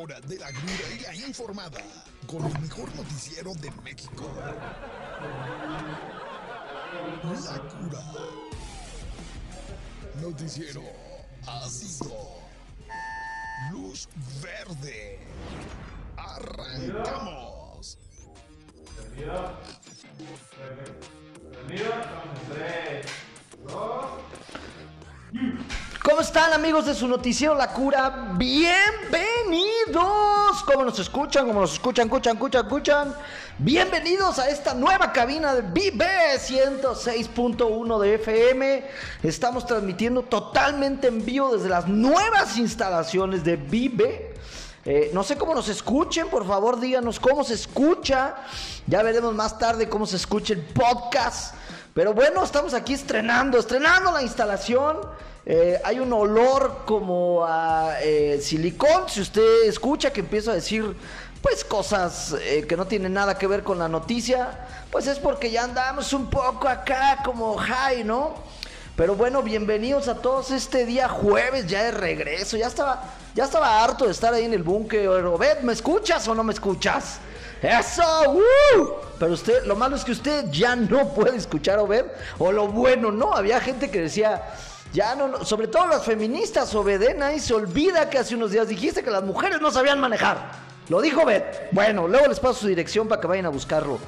hora de la cruda y la informada con el mejor noticiero de México. La cura. Noticiero ácido. Luz verde. Arrancamos. ¿Cómo están amigos de su noticiero La Cura? Bienvenidos. ¿Cómo nos escuchan? ¿Cómo nos escuchan? ¿Escuchan? ¿Escuchan? ¿Escuchan? Bienvenidos a esta nueva cabina de Vive 106.1 de FM. Estamos transmitiendo totalmente en vivo desde las nuevas instalaciones de Vive. Eh, no sé cómo nos escuchen, por favor díganos cómo se escucha. Ya veremos más tarde cómo se escucha el podcast. Pero bueno, estamos aquí estrenando, estrenando la instalación. Eh, hay un olor como a eh, silicón. Si usted escucha que empiezo a decir pues cosas eh, que no tienen nada que ver con la noticia, pues es porque ya andamos un poco acá como high, ¿no? Pero bueno, bienvenidos a todos este día jueves ya de regreso. Ya estaba, ya estaba harto de estar ahí en el búnker. Obed, ¿me escuchas o no me escuchas? ¡Eso! Pero usted, lo malo es que usted ya no puede escuchar a Obed. O lo bueno, no. Había gente que decía, ya no, no sobre todo las feministas, Obedena, y se olvida que hace unos días dijiste que las mujeres no sabían manejar. Lo dijo Obed. Bueno, luego les paso su dirección para que vayan a buscarlo.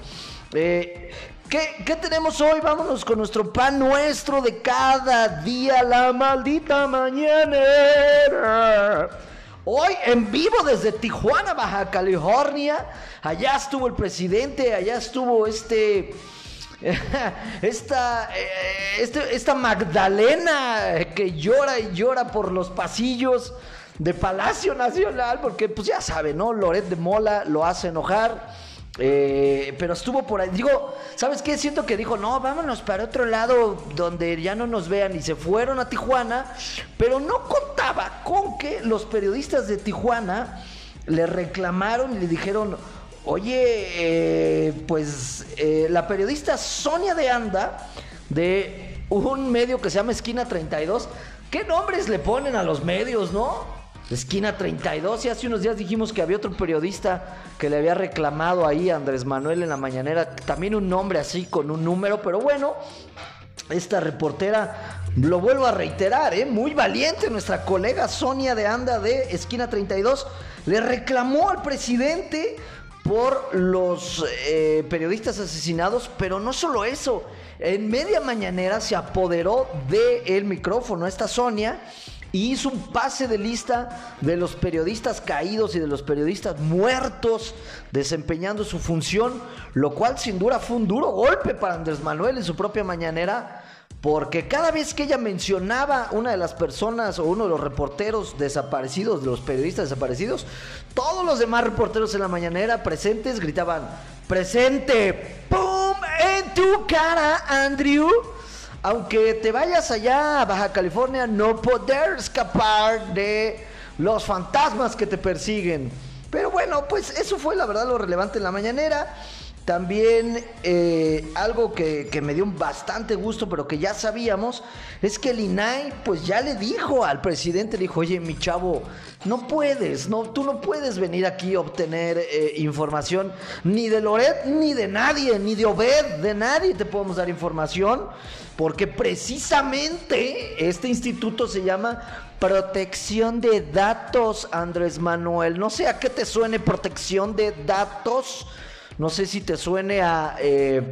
Eh, ¿qué, ¿Qué tenemos hoy? Vámonos con nuestro pan nuestro de cada día, la maldita mañanera. Hoy en vivo desde Tijuana, Baja California. Allá estuvo el presidente, allá estuvo este. Esta, eh, este, esta Magdalena que llora y llora por los pasillos de Palacio Nacional, porque pues ya sabe, ¿no? Loret de Mola lo hace enojar. Eh, pero estuvo por ahí. Digo, ¿sabes qué? Siento que dijo, no, vámonos para otro lado donde ya no nos vean. Y se fueron a Tijuana. Pero no contaba con que los periodistas de Tijuana le reclamaron y le dijeron, oye, eh, pues eh, la periodista Sonia de Anda, de un medio que se llama Esquina 32, ¿qué nombres le ponen a los medios, no? Esquina 32, y hace unos días dijimos que había otro periodista que le había reclamado ahí a Andrés Manuel en la mañanera, también un nombre así con un número, pero bueno, esta reportera, lo vuelvo a reiterar, ¿eh? muy valiente, nuestra colega Sonia de Anda de Esquina 32, le reclamó al presidente por los eh, periodistas asesinados, pero no solo eso, en media mañanera se apoderó del micrófono esta Sonia y hizo un pase de lista de los periodistas caídos y de los periodistas muertos desempeñando su función, lo cual sin duda fue un duro golpe para Andrés Manuel en su propia mañanera, porque cada vez que ella mencionaba una de las personas o uno de los reporteros desaparecidos, de los periodistas desaparecidos, todos los demás reporteros en la mañanera presentes gritaban, presente, ¡pum! En tu cara, Andrew aunque te vayas allá Baja California, no poder escapar de los fantasmas que te persiguen. Pero bueno, pues eso fue la verdad lo relevante en la mañanera. También eh, algo que, que, me dio bastante gusto, pero que ya sabíamos, es que el INAI pues ya le dijo al presidente, dijo, oye mi chavo, no puedes, no, tú no puedes venir aquí a obtener eh, información ni de Loret, ni de nadie, ni de Obed, de nadie te podemos dar información, porque precisamente este instituto se llama Protección de Datos, Andrés Manuel. No sé a qué te suene protección de datos. No sé si te suene a... Eh,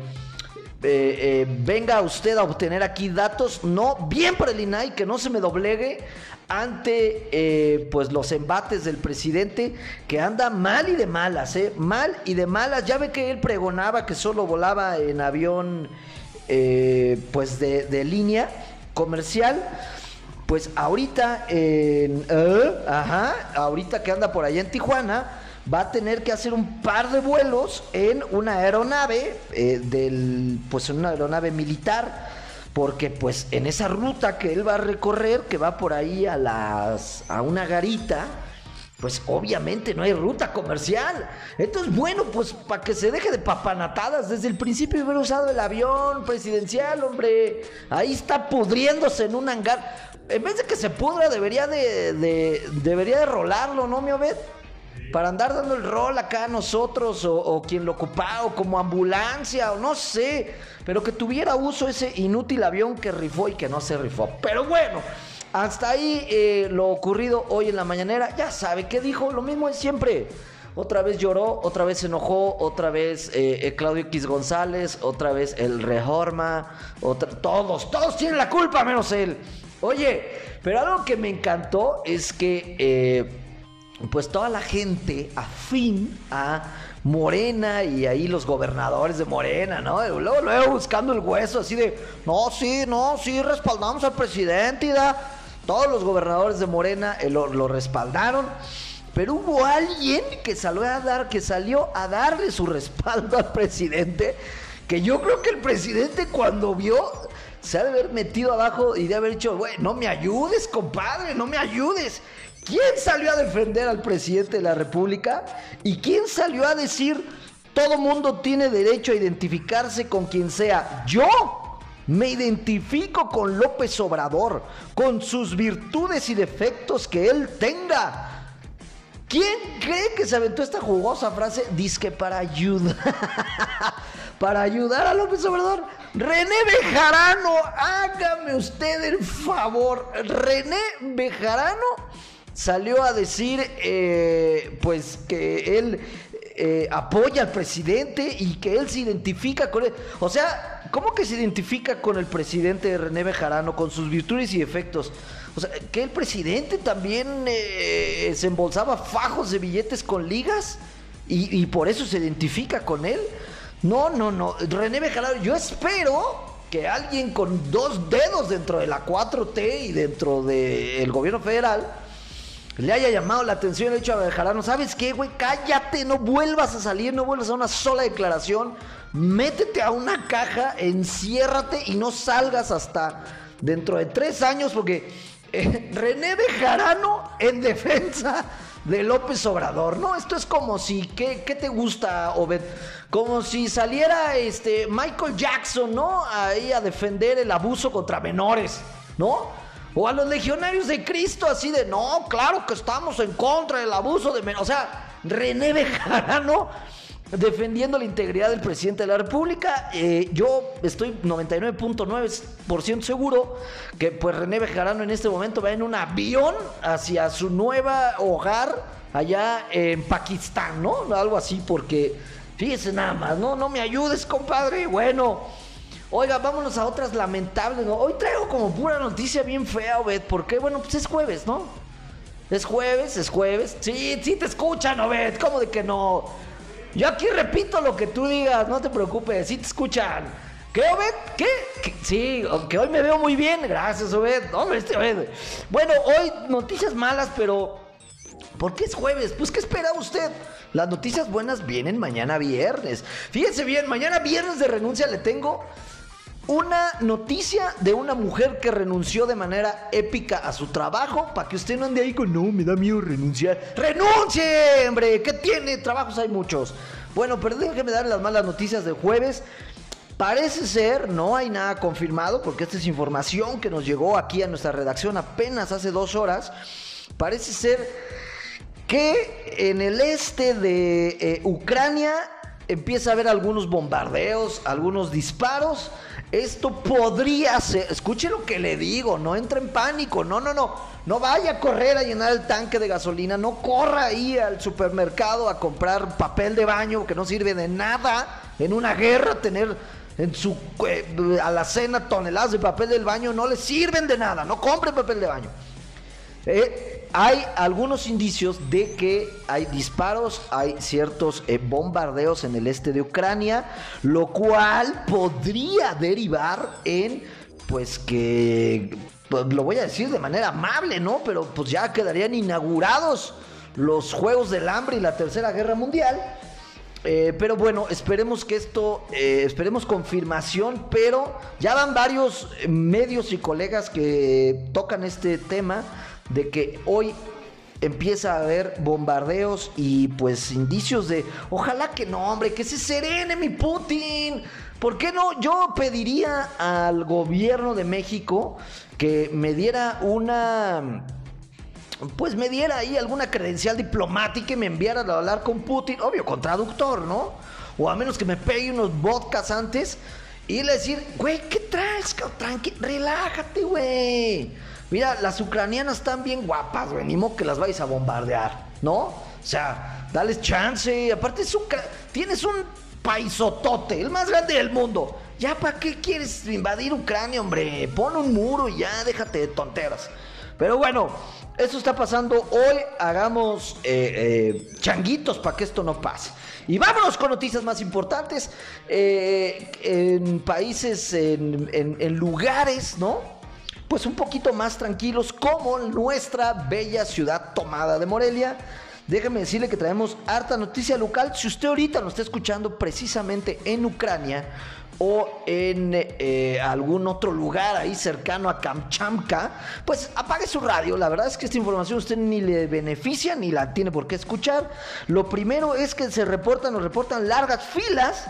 eh, eh, venga usted a obtener aquí datos, no, bien por el INAI, que no se me doblegue ante eh, pues los embates del presidente que anda mal y de malas, mal y de malas. Ya ve que él pregonaba que solo volaba en avión pues de, de, línea comercial. Pues ahorita en, ajá, ahorita que anda por allá en Tijuana, va a tener que hacer un par de vuelos en una aeronave, eh, del, pues en una aeronave militar, porque pues en esa ruta que él va a recorrer, que va por ahí a las a una garita, pues obviamente no hay ruta comercial. Entonces, bueno, pues para que se deje de papanatadas, desde el principio hubiera usado el avión presidencial, hombre. Ahí está pudriéndose en un hangar. En vez de que se pudra, debería de, de debería de rolarlo, ¿no, mi Obed? Para andar dando el rol acá a nosotros o, quien lo ocupaba o como ambulancia o no sé, pero que tuviera uso ese inútil avión que rifó y que no se rifó. Pero bueno, hasta ahí eh, lo ocurrido hoy en la mañanera, ya sabe qué dijo, lo mismo es siempre. Otra vez lloró, otra vez se enojó, otra vez eh, eh, Claudio X González, otra vez el Reforma, otra, todos, todos tienen la culpa menos él. Oye, pero algo que me encantó es que pues toda la gente afín a Morena y ahí los gobernadores de Morena, ¿no? Luego, luego buscando el hueso así de, no, sí, no, sí, respaldamos al presidente y da. Todos los gobernadores de Morena eh, lo, respaldaron. Pero hubo alguien que salió a dar, que salió a darle su respaldo al presidente, que yo creo que el presidente cuando vio se ha de haber metido abajo y de haber dicho, güey, no me ayudes, compadre, no me ayudes. ¿Quién salió a defender al presidente de la República? ¿Y quién salió a decir, todo mundo tiene derecho a identificarse con quien sea? Yo me identifico con López Obrador, con sus virtudes y defectos que él tenga. ¿Quién cree que se aventó esta jugosa frase? Dice que para ayudar. Para ayudar a López Obrador. René Bejarano, hágame usted el favor. René Bejarano salió a decir, eh, pues, que él eh, apoya al presidente y que él se identifica con él. O sea, ¿cómo que se identifica con el presidente René Bejarano, con sus virtudes y defectos? O sea, que el presidente también eh, se embolsaba fajos de billetes con ligas y, por eso se identifica con él. No, no, no. René Bejarano, yo espero que alguien con dos dedos dentro de la 4T y dentro del gobierno federal le haya llamado la atención el hecho a Bejarano. ¿Sabes qué, güey? Cállate, no vuelvas a salir, no vuelvas a una sola declaración. Métete a una caja, enciérrate y no salgas hasta dentro de tres años porque eh, René Bejarano en defensa de López Obrador, ¿no? Esto es como si, ¿qué, te gusta, Obed? Como si saliera este Michael Jackson, ¿no? Ahí a defender el abuso contra menores, ¿no? O a los legionarios de Cristo, así de, no, claro que estamos en contra del abuso de menores. O sea, René Bejarano defendiendo la integridad del presidente de la República. Eh, yo estoy 99.9% seguro que pues René Bejarano en este momento va en un avión hacia su nueva hogar allá en Pakistán, ¿no? Algo así, porque fíjese nada más, no, no me ayudes, compadre. Bueno, oiga, vámonos a otras lamentables. ¿no? Hoy traigo como pura noticia bien fea, Obed, porque bueno, pues es jueves, ¿no? Es jueves, es jueves. Sí, sí te escuchan, Obed, ¿cómo de que no? Yo aquí repito lo que tú digas, no te preocupes, sí te escuchan. ¿Qué, Obed? ¿Qué? ¿Qué? Sí, que hoy me veo muy bien, gracias, Obed. Hombre, este Obed. Bueno, hoy noticias malas, pero ¿por qué es jueves? Pues, ¿qué espera usted? Las noticias buenas vienen mañana viernes. Fíjense bien, mañana viernes de renuncia le tengo una noticia de una mujer que renunció de manera épica a su trabajo para que usted no ande ahí con no, me da miedo renunciar. ¡Renuncie, hombre! ¿Qué tiene? Trabajos hay muchos. Bueno, pero déjeme darle las malas noticias de jueves. Parece ser, no hay nada confirmado, porque esta es información que nos llegó aquí a nuestra redacción apenas hace dos horas. Parece ser que en el este de eh, Ucrania empieza a haber algunos bombardeos, algunos disparos. Esto podría ser, escuche lo que le digo, no entre en pánico, no, no, no, no vaya a correr a llenar el tanque de gasolina, no corra ahí al supermercado a comprar papel de baño que no sirve de nada en una guerra tener en su eh, alacena toneladas de papel del baño no le sirven de nada, no compre papel de baño. Eh, hay algunos indicios de que hay disparos, hay ciertos eh, bombardeos en el este de Ucrania, lo cual podría derivar en, pues que, pues, lo voy a decir de manera amable, ¿no? Pero pues ya quedarían inaugurados los Juegos del Hambre y la Tercera Guerra Mundial. Eh, pero bueno, esperemos que esto, eh, esperemos confirmación, pero ya van varios medios y colegas que tocan este tema de que hoy empieza a haber bombardeos y pues indicios de, ojalá que no, hombre, que se serene mi Putin. ¿Por qué no? Yo pediría al gobierno de México que me diera una pues me diera ahí alguna credencial diplomática y me enviara a hablar con Putin, obvio, con traductor, ¿no? O a menos que me pegue unos vodkas antes y le decir, güey, ¿qué traes? Tranqui, relájate, güey. Mira, las ucranianas están bien guapas, güey, ni modo que las vayas a bombardear, ¿no? O sea, dales chance. Aparte, es un, tienes un paisotote, el más grande del mundo. Ya, ¿para qué quieres invadir Ucrania, hombre? Pon un muro y ya, déjate de tonteras. Pero bueno, eso está pasando. Hoy hagamos eh, eh, changuitos para que esto no pase. Y vámonos con noticias más importantes. Eh, en países, en, en lugares, ¿no? Pues un poquito más tranquilos, como nuestra bella ciudad tomada de Morelia. Déjeme decirle que traemos harta noticia local. Si usted ahorita nos está escuchando precisamente en Ucrania, o en eh, algún otro lugar ahí cercano a Kamchamka, pues apague su radio. La verdad es que esta información usted ni le beneficia ni la tiene por qué escuchar. Lo primero es que se reportan, nos reportan largas filas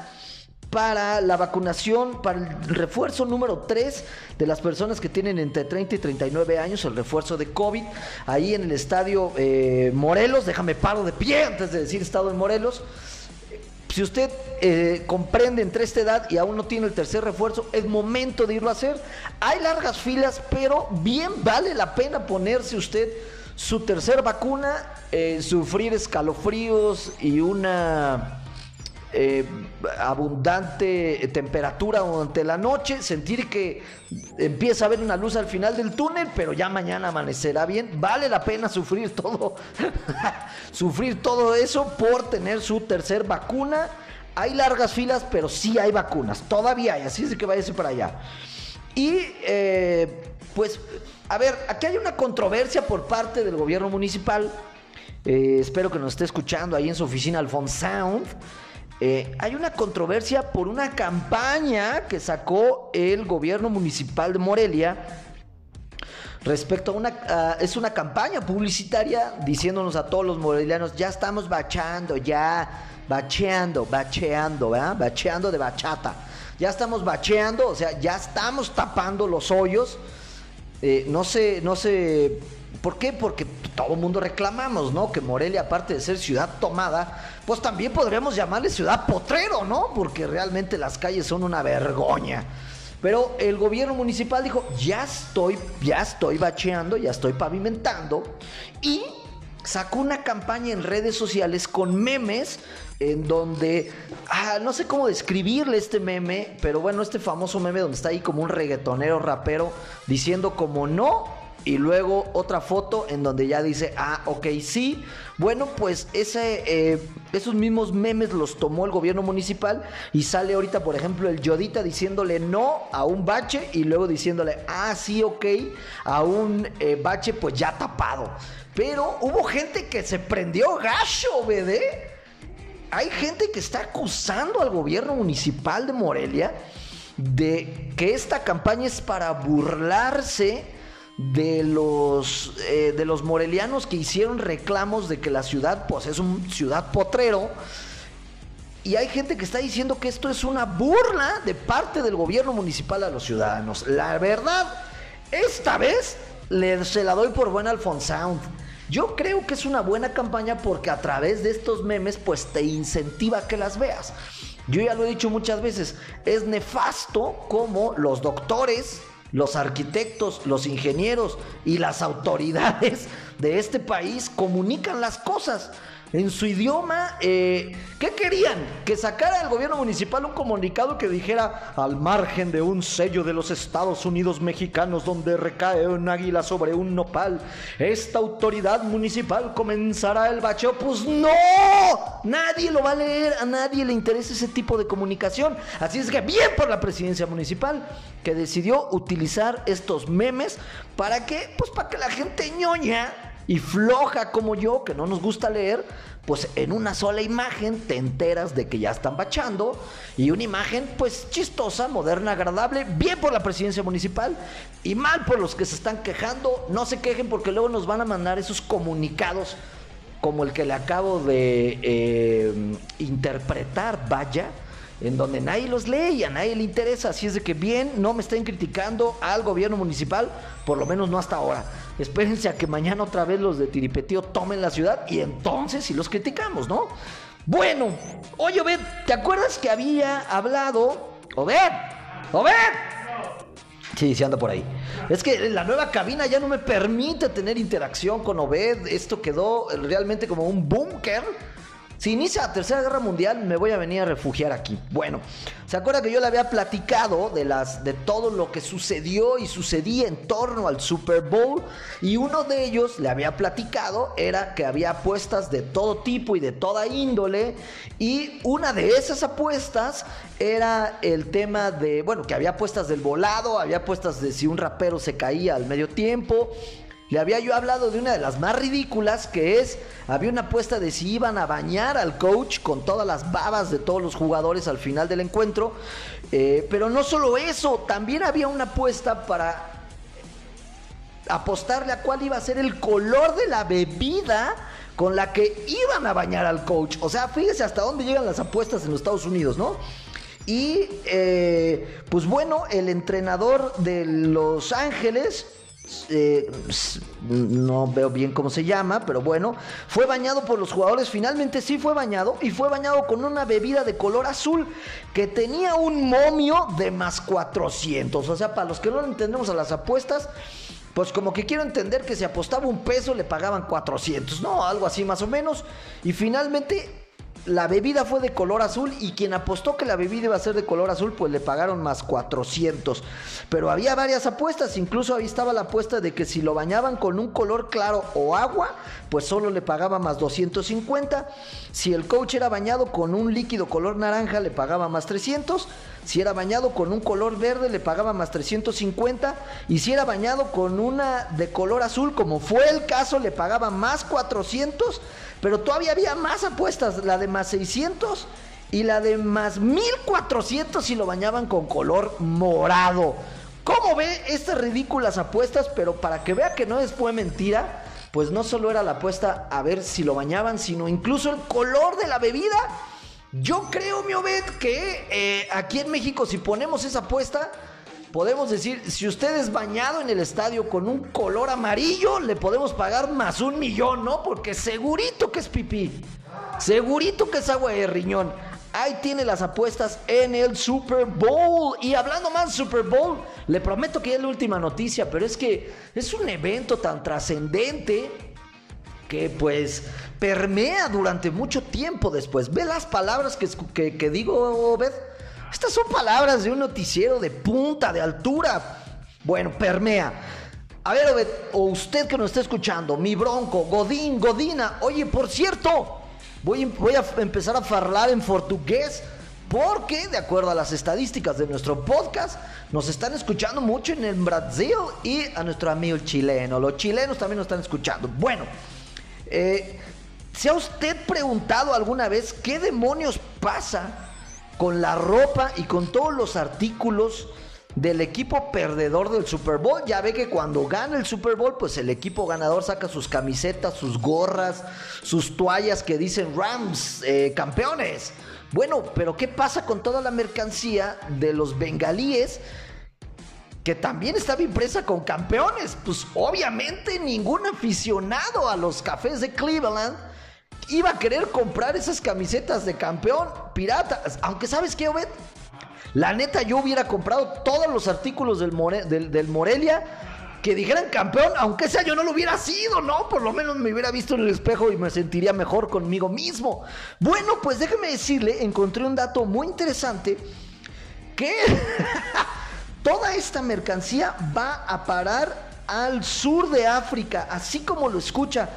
para la vacunación, para el refuerzo número 3 de las personas que tienen entre 30 y 39 años, el refuerzo de COVID, ahí en el estadio eh, Morelos, déjame paro de pie antes de decir estado en Morelos. Si usted eh, comprende entre esta edad y aún no tiene el tercer refuerzo, es momento de irlo a hacer. Hay largas filas, pero bien vale la pena ponerse usted su tercer vacuna, eh, sufrir escalofríos y una eh, abundante temperatura durante la noche, sentir que empieza a haber una luz al final del túnel, pero ya mañana amanecerá bien. Vale la pena sufrir todo, sufrir todo eso por tener su tercer vacuna. Hay largas filas, pero sí hay vacunas, todavía hay, así es que váyase para allá. Y eh, pues, a ver, aquí hay una controversia por parte del gobierno municipal. Eh, espero que nos esté escuchando ahí en su oficina Alphonse Sound. Eh, hay una controversia por una campaña que sacó el gobierno municipal de Morelia respecto a una... es una campaña publicitaria diciéndonos a todos los morelianos, ya estamos bachando, ya bacheando, bacheando, ¿verdad? Bacheando de bachata. Ya estamos bacheando, o sea, ya estamos tapando los hoyos. Eh, no sé, no sé ¿Por qué? Porque todo el mundo reclamamos, ¿no? Que Morelia, aparte de ser ciudad tomada, pues también podríamos llamarle ciudad potrero, ¿no? Porque realmente las calles son una vergoña. Pero el gobierno municipal dijo, ya estoy, ya estoy bacheando, ya estoy pavimentando. Y sacó una campaña en redes sociales con memes en donde, ah, no sé cómo describirle este meme, pero bueno, este famoso meme donde está ahí como un reggaetonero rapero diciendo como no y luego otra foto en donde ya dice, ah, ok, sí. Bueno, pues ese, eh, esos mismos memes los tomó el gobierno municipal y sale ahorita, por ejemplo, el Yodita diciéndole no a un bache y luego diciéndole, ah, sí, ok, a un eh, bache pues ya tapado. Pero hubo gente que se prendió gacho, ¿verdad? Hay gente que está acusando al gobierno municipal de Morelia de que esta campaña es para burlarse de los, eh, de los morelianos que hicieron reclamos de que la ciudad pues, es una ciudad potrero. Y hay gente que está diciendo que esto es una burla de parte del gobierno municipal a los ciudadanos. La verdad, esta vez le, se la doy por buena Alfonsound. Yo creo que es una buena campaña porque a través de estos memes pues te incentiva a que las veas. Yo ya lo he dicho muchas veces, es nefasto como los doctores los arquitectos, los ingenieros y las autoridades de este país comunican las cosas en su idioma. Eh, ¿Qué querían? Que sacara el gobierno municipal un comunicado que dijera al margen de un sello de los Estados Unidos mexicanos donde recae un águila sobre un nopal, esta autoridad municipal comenzará el bacheo. Pues no, nadie lo va a leer, a nadie le interesa ese tipo de comunicación. Así es que bien por la presidencia municipal que decidió utilizar estos memes para que, pues para que la gente ñoña y floja como yo, que no nos gusta leer, pues en una sola imagen te enteras de que ya están bachando y una imagen pues chistosa, moderna, agradable, bien por la presidencia municipal y mal por los que se están quejando. No se quejen porque luego nos van a mandar esos comunicados como el que le acabo de eh, interpretar, vaya en donde nadie los lee y a nadie le interesa. Así es de que bien, no me estén criticando al gobierno municipal, por lo menos no hasta ahora. espérense a que mañana otra vez los de Tiripetío tomen la ciudad y entonces sí los criticamos, ¿no? Bueno, oye, Obed, ¿te acuerdas que había hablado? Obed, Obed. Sí, sí anda por ahí. Es que la nueva cabina ya no me permite tener interacción con Obed. Esto quedó realmente como un búnker si inicia la Tercera Guerra Mundial, me voy a venir a refugiar aquí. Bueno, ¿se acuerda que yo le había platicado de, las, de todo lo que sucedió y sucedía en torno al Super Bowl? Y uno de ellos le había platicado era que había apuestas de todo tipo y de toda índole. Y una de esas apuestas era el tema de, bueno, que había apuestas del volado, había apuestas de si un rapero se caía al medio tiempo. Le había yo hablado de una de las más ridículas que es, había una apuesta de si iban a bañar al coach con todas las babas de todos los jugadores al final del encuentro. Eh, pero no solo eso, también había una apuesta para apostarle a cuál iba a ser el color de la bebida con la que iban a bañar al coach. O sea, fíjese hasta dónde llegan las apuestas en los Estados Unidos, ¿no? Y eh, pues bueno, el entrenador de Los Ángeles eh, no veo bien cómo se llama, pero bueno, fue bañado por los jugadores, finalmente sí fue bañado y fue bañado con una bebida de color azul que tenía un momio de más 400. O sea, para los que no entendemos a las apuestas, pues como que quiero entender que si apostaba un peso le pagaban 400, ¿no? Algo así más o menos. Y finalmente la bebida fue de color azul y quien apostó que la bebida iba a ser de color azul, pues le pagaron más 400. Pero había varias apuestas, incluso ahí estaba la apuesta de que si lo bañaban con un color claro o agua, pues solo le pagaba más 250. Si el coach era bañado con un líquido color naranja, le pagaba más 300. Si era bañado con un color verde, le pagaba más 350. Y si era bañado con una de color azul, como fue el caso, le pagaba más 400. Pero todavía había más apuestas, la de más 600 y la de más 1400 si lo bañaban con color morado. ¿Cómo ve estas ridículas apuestas? Pero para que vea que no fue mentira, pues no solo era la apuesta a ver si lo bañaban, sino incluso el color de la bebida. Yo creo, mi Obed, que eh, aquí en México si ponemos esa apuesta, podemos decir, si usted es bañado en el estadio con un color amarillo, le podemos pagar más un millón, ¿no? Porque segurito que es pipí, segurito que es agua de riñón. Ahí tiene las apuestas en el Super Bowl. Y hablando más Super Bowl, le prometo que es la última noticia, pero es que es un evento tan trascendente que pues permea durante mucho tiempo después. Ve las palabras que, que, que digo, Obed. Estas son palabras de un noticiero de punta, de altura. Bueno, permea. A ver, Obed, o usted que nos está escuchando, mi bronco, Godín, Godina. Oye, por cierto, voy, voy a empezar a hablar en portugués porque, de acuerdo a las estadísticas de nuestro podcast, nos están escuchando mucho en el Brasil y a nuestro amigo chileno. Los chilenos también nos están escuchando. Bueno, eh, ¿se ha usted preguntado alguna vez qué demonios pasa con la ropa y con todos los artículos del equipo perdedor del Super Bowl. Ya ve que cuando gana el Super Bowl, pues el equipo ganador saca sus camisetas, sus gorras, sus toallas que dicen Rams, eh, campeones. Bueno, pero ¿qué pasa con toda la mercancía de los bengalíes? Que también estaba impresa con campeones. Pues obviamente ningún aficionado a los cafés de Cleveland iba a querer comprar esas camisetas de campeón pirata. Aunque sabes qué, Obed? La neta, yo hubiera comprado todos los artículos del, del, Morelia que dijeran campeón, aunque sea yo no lo hubiera sido, ¿no? Por lo menos me hubiera visto en el espejo y me sentiría mejor conmigo mismo. Bueno, pues déjeme decirle, encontré un dato muy interesante que toda esta mercancía va a parar al sur de África, así como lo escucha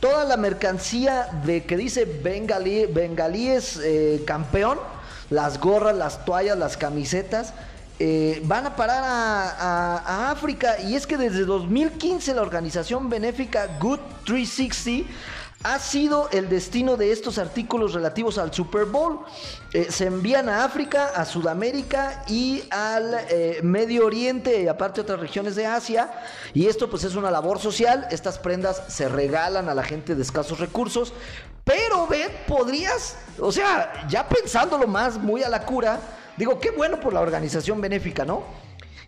toda la mercancía de que dice Bengalí, Bengalíes eh, campeón, las gorras, las toallas, las camisetas, eh, van a parar a, África. Y es que desde 2015 la organización benéfica Good 360 ha sido el destino de estos artículos relativos al Super Bowl. Eh, se envían a África, a Sudamérica y al eh, Medio Oriente y aparte otras regiones de Asia. Y esto pues es una labor social. Estas prendas se regalan a la gente de escasos recursos. Pero ve, podrías, o sea, ya pensándolo más muy a la cura, digo, qué bueno por la organización benéfica, ¿no?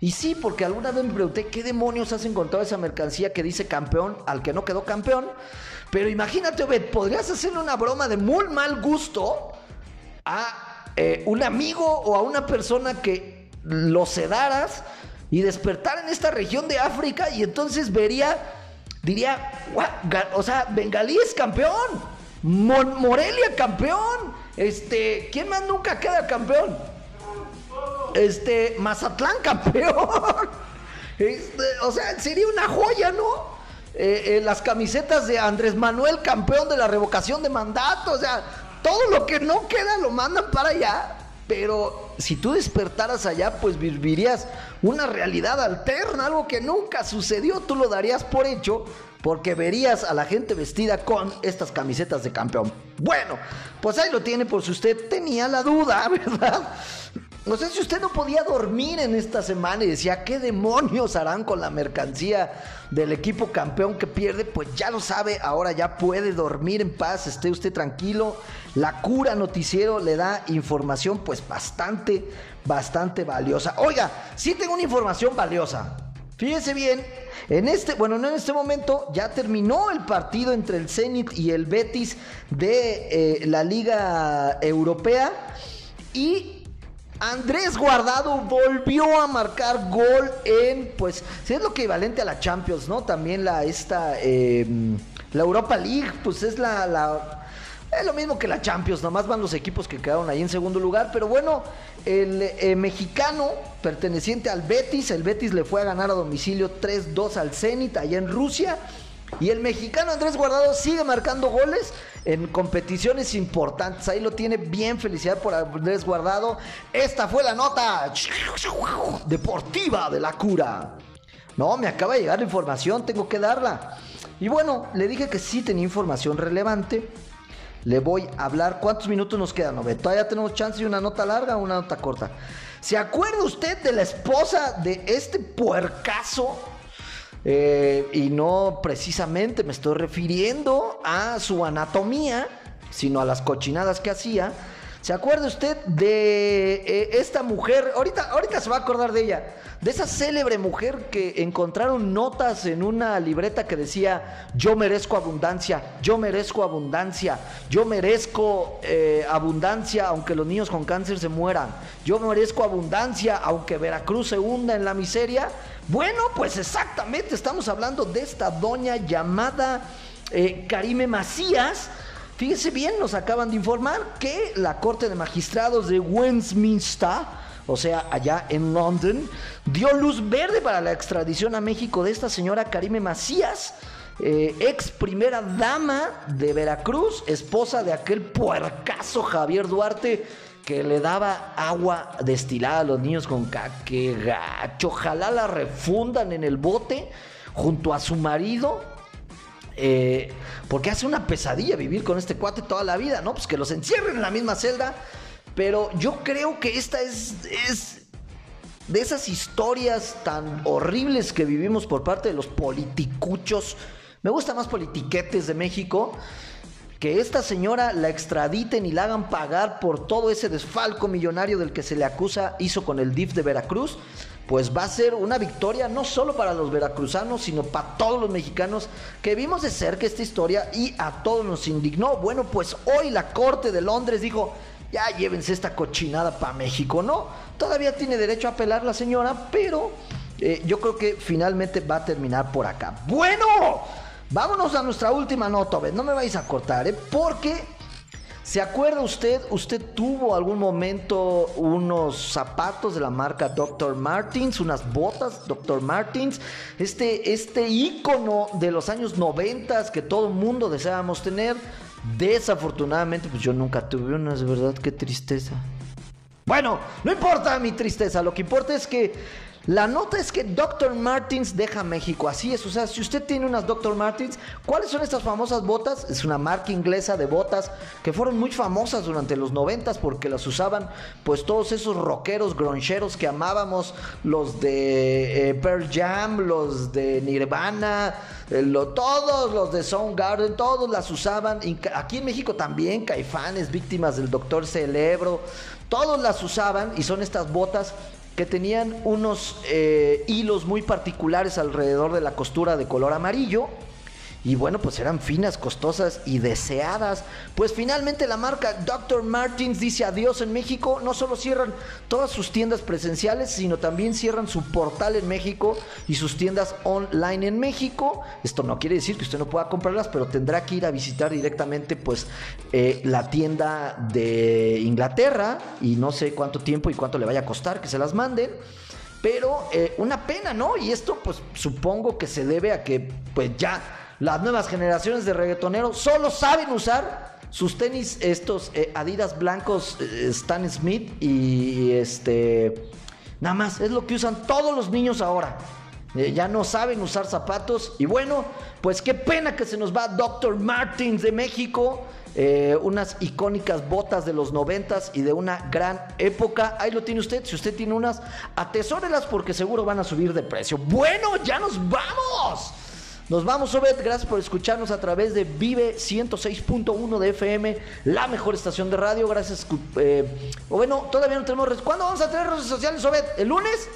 Y sí, porque alguna vez me pregunté qué demonios hacen con toda esa mercancía que dice campeón al que no quedó campeón. Pero imagínate, Obed, podrías hacerle una broma de muy mal gusto a eh, un amigo o a una persona que lo sedaras y despertar en esta región de África y entonces vería, diría, o sea, Bengalí es campeón, Morelia campeón, este, ¿quién más nunca queda campeón? Este, Mazatlán campeón. Este, o sea, sería una joya, ¿no? Eh, eh, las camisetas de Andrés Manuel, campeón de la revocación de mandato. O sea, todo lo que no queda lo mandan para allá. Pero si tú despertaras allá, pues vivirías una realidad alterna, algo que nunca sucedió. Tú lo darías por hecho porque verías a la gente vestida con estas camisetas de campeón. Bueno, pues ahí lo tiene por si usted tenía la duda, ¿verdad? No sé si usted no podía dormir en esta semana y decía, ¿qué demonios harán con la mercancía del equipo campeón que pierde? Pues ya lo sabe, ahora ya puede dormir en paz, esté usted tranquilo. La cura noticiero le da información pues bastante, bastante valiosa. Oiga, sí tengo una información valiosa. Fíjese bien, en este, bueno, no en este momento, ya terminó el partido entre el Zenit y el Betis de eh, la Liga Europea. Y Andrés Guardado volvió a marcar gol en, pues, es lo equivalente a la Champions, ¿no? También la, esta, em, la Europa League, pues es la, la, es lo mismo que la Champions, nomás van los equipos que quedaron ahí en segundo lugar, pero bueno, el eh, mexicano perteneciente al Betis, el Betis le fue a ganar a domicilio 3-2 al Zenit allá en Rusia. Y el mexicano Andrés Guardado sigue marcando goles en competiciones importantes. Ahí lo tiene bien. Felicidad por Andrés Guardado. Esta fue la nota deportiva de la cura. No, me acaba de llegar la información, tengo que darla. Y bueno, le dije que sí tenía información relevante. Le voy a hablar. ¿Cuántos minutos nos quedan? ¿No? Todavía tenemos chance de una nota larga o una nota corta. ¿Se acuerda usted de la esposa de este puercaso? Eh, y no precisamente me estoy refiriendo a su anatomía, sino a las cochinadas que hacía. ¿Se acuerda usted de eh, esta mujer? Ahorita, ahorita se va a acordar de ella. De esa célebre mujer que encontraron notas en una libreta que decía, yo merezco abundancia, yo merezco abundancia, yo merezco eh, abundancia aunque los niños con cáncer se mueran, yo merezco abundancia aunque Veracruz se hunda en la miseria. Bueno, pues exactamente, estamos hablando de esta doña llamada eh, Karime Macías. Fíjese bien, nos acaban de informar que la Corte de Magistrados de Westminster, o sea, allá en London, dio luz verde para la extradición a México de esta señora Karime Macías. Eh, ex primera dama de Veracruz, esposa de aquel puercazo Javier Duarte, que le daba agua destilada a los niños con caque. Ojalá la refundan en el bote junto a su marido. Eh, porque hace una pesadilla vivir con este cuate toda la vida, ¿no? Pues que los encierren en la misma celda. Pero yo creo que esta es, es de esas historias tan horribles que vivimos por parte de los politicuchos. Me gusta más politiquetes de México que esta señora la extraditen y la hagan pagar por todo ese desfalco millonario del que se le acusa hizo con el DIF de Veracruz, pues va a ser una victoria no solo para los veracruzanos, sino para todos los mexicanos que vimos de cerca esta historia y a todos nos indignó. Bueno, pues hoy la Corte de Londres dijo, ya llévense esta cochinada para México, ¿no? Todavía tiene derecho a apelar la señora, pero eh, yo creo que finalmente va a terminar por acá. Bueno. Vámonos a nuestra última nota, no me vais a cortar, ¿eh? Porque, ¿se acuerda usted? Usted tuvo algún momento unos zapatos de la marca Dr. Martins, unas botas Dr. Martins, este, este ícono de los años 90 que todo mundo deseábamos tener. Desafortunadamente, pues yo nunca tuve unas, verdad, qué tristeza. Bueno, no importa mi tristeza, lo que importa es que la nota es que Dr. Martins deja México. Así es. O sea, si usted tiene unas Dr. Martins, ¿cuáles son estas famosas botas? Es una marca inglesa de botas que fueron muy famosas durante los noventas porque las usaban pues todos esos rockeros groncheros que amábamos, los de eh, Pearl Jam, los de Nirvana, eh, todos los de Soundgarden, todos las usaban. Aquí en México también, Caifanes, víctimas del Doctor Celebro, todos las usaban y son estas botas que tenían unos eh, hilos muy particulares alrededor de la costura de color amarillo y bueno, pues eran finas, costosas y deseadas. Pues finalmente la marca Dr. Martins dice adiós en México. No solo cierran todas sus tiendas presenciales, sino también cierran su portal en México y sus tiendas online en México. Esto no quiere decir que usted no pueda comprarlas, pero tendrá que ir a visitar directamente pues eh, la tienda de Inglaterra y no sé cuánto tiempo y cuánto le vaya a costar que se las manden. Pero eh, una pena, ¿no? Y esto pues supongo que se debe a que pues ya las nuevas generaciones de reggaetoneros solo saben usar sus tenis, estos eh, Adidas blancos eh, Stan Smith y este... Nada más, es lo que usan todos los niños ahora. Eh, ya no saben usar zapatos. Y bueno, pues qué pena que se nos va Dr. Martins de México. unas icónicas botas de los noventas y de una gran época. Ahí lo tiene usted. Si usted tiene unas, atesórelas porque seguro van a subir de precio. Bueno, ya nos vamos. Nos vamos, Obed. Gracias por escucharnos a través de Vive 106.1 de FM, la mejor estación de radio. Gracias. Eh, o bueno, todavía no tenemos. ¿Cuándo vamos a tener redes sociales, Obed? ¿El lunes?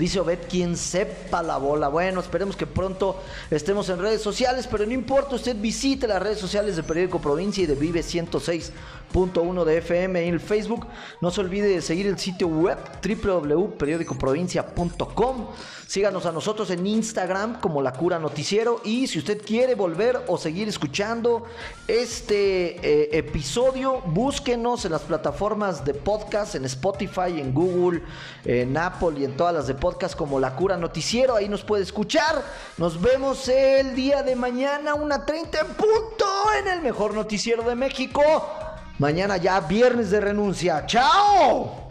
Dice Obed, quien sepa la bola. Bueno, esperemos que pronto estemos en redes sociales, pero no importa, usted visite las redes sociales de Periódico Provincia y de Vive 106.1 de FM en el Facebook. No se olvide de seguir el sitio web www.periodicoprovincia.com. Síganos a nosotros en Instagram como La Cura Noticiero. Y si usted quiere volver o seguir escuchando este eh, episodio, búsquenos en las plataformas de podcast, en Spotify, en Google, en Apple y en todas las de podcast como La Cura Noticiero. Ahí nos puede escuchar. Nos vemos el día de mañana, una 30 en punto, en el mejor noticiero de México. Mañana ya viernes de renuncia. ¡Chao!